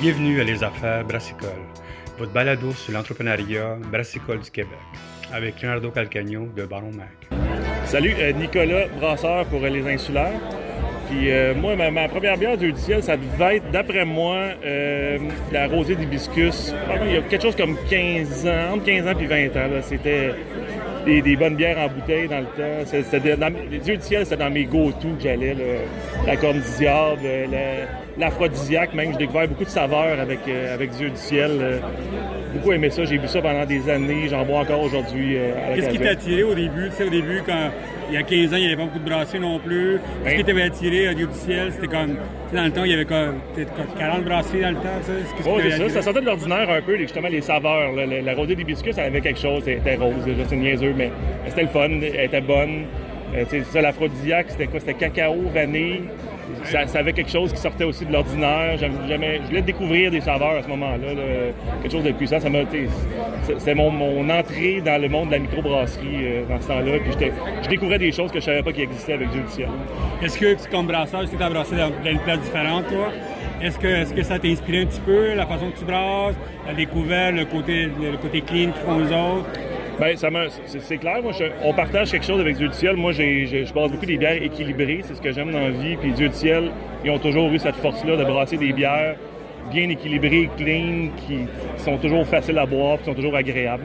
Bienvenue à Les Affaires Brassicole, votre balado sur l'entrepreneuriat brassicole du Québec, avec Leonardo Calcagno de Baron Mac. Salut, euh, Nicolas Brasseur pour Les Insulaires. Puis euh, moi, ma, première bière du ciel, ça devait être, d'après moi, la rosée d'hibiscus. Il y a quelque chose comme 15 ans, entre 15 ans et 20 ans. C'était des, bonnes bières en bouteille dans le temps. C'était les dieux du ciel, c'était dans mes go-to que j'allais. La corne du diable, l'aphrodisiaque même. J'ai découvert beaucoup de saveurs avec, euh, avec Dieu du ciel. Euh, beaucoup aimé ça. J'ai bu ça pendant des années. J'en bois encore aujourd'hui. Euh, Qu'est-ce qui t'a attiré au début? Tu sais, au début, quand il y a 15 ans, il n'y avait pas beaucoup de brasseries non plus. Qu'est-ce qui t'avait attiré à Dieu du ciel? C'était comme, dans le temps, il y avait comme, 40 brasseries dans le temps, tu sais. Oh, c'est ça. Ça sortait de l'ordinaire un peu, justement, les saveurs. La, rosée d'hibiscus, ça avait quelque chose. C'était rose, c'est niaiseux, mais c'était le fun. Elle était bonne. Euh, c'est ça, l'aphrodisiaque, c'était quoi? C'était cacao, vanille. Ça, avait quelque chose qui sortait aussi de l'ordinaire. Je voulais découvrir des saveurs à ce moment-là. quelque chose de puissant. Ça c'est mon, entrée dans le monde de la microbrasserie euh, dans ce temps-là. Puis je découvrais des choses que je savais pas qui existaient avec Dieu. Est-ce que, comme brasseur, tu as brassé dans, une place différente, toi? Est-ce que, est que ça t'a inspiré un petit peu, la façon que tu brasses, la découverte, le côté, le côté clean qu'ils font les autres? Bien, c'est clair. Moi, on partage quelque chose avec Dieu du ciel. Moi, je passe beaucoup des bières équilibrées. C'est ce que j'aime dans la vie. Puis Dieu du ciel, ils ont toujours eu cette force-là de brasser des bières bien équilibrées, clean, qui, sont toujours faciles à boire, qui sont toujours agréables.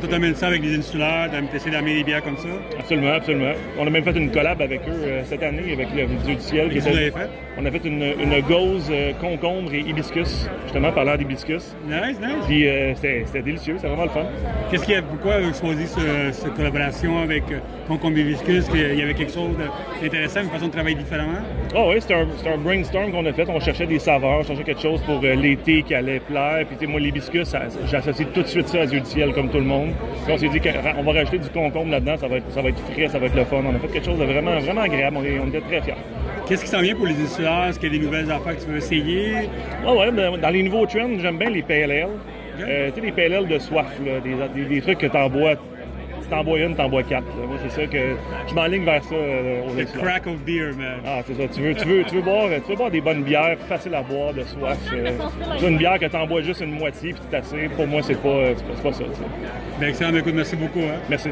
Tu amènes ça avec les insulaires, essayé d'amener des bières comme ça? Absolument, absolument. On a même fait une collab avec eux euh, cette année, avec le Dieu du ciel. Qu'est-ce que vous avez fait? On a fait une, une gauze euh, concombre et hibiscus, justement, parlant d'hibiscus. Nice, nice. Puis euh, c'était délicieux, c'était vraiment le fun. Qu'est-ce a, pourquoi avez choisi cette collaboration avec concombre et hibiscus? Il y avait quelque chose d'intéressant, une façon de travailler différemment? Oh oui, c'était un, un, brainstorm qu'on a fait. On cherchait des saveurs, on cherchait quelque chose pour l'été qui allait plaire. Puis moi, l'hibiscus, j'associe tout de suite ça à Dieu du ciel, comme tout le monde on s'est dit qu'on va rajouter du concombre là-dedans, ça va, être, ça va être frais, ça va être le fun. On a fait quelque chose de vraiment, vraiment agréable, on, était très fiers. Qu'est-ce qui s'en vient pour les insulaires? Est-ce qu'il y a des nouvelles affaires que tu veux essayer? Ah ouais, ben, dans les nouveaux trends, j'aime bien les PLL. Euh, tu sais, les PLL de soif, des, des, trucs que tu bois t'en bois une, t'en bois quatre. Moi, c'est ça que je m'enligne vers ça. Euh, Le crack of beer, man. Ah, c'est ça. Tu veux, tu, veux, tu, veux boire, tu veux boire des bonnes bières, faciles à boire, de soif. Euh, une bière que t'en bois juste une moitié, puis t'es assez. Pour moi, c'est pas, c'est pas, ça. Ben, excellent. Ben, écoute, merci beaucoup. Hein. Merci.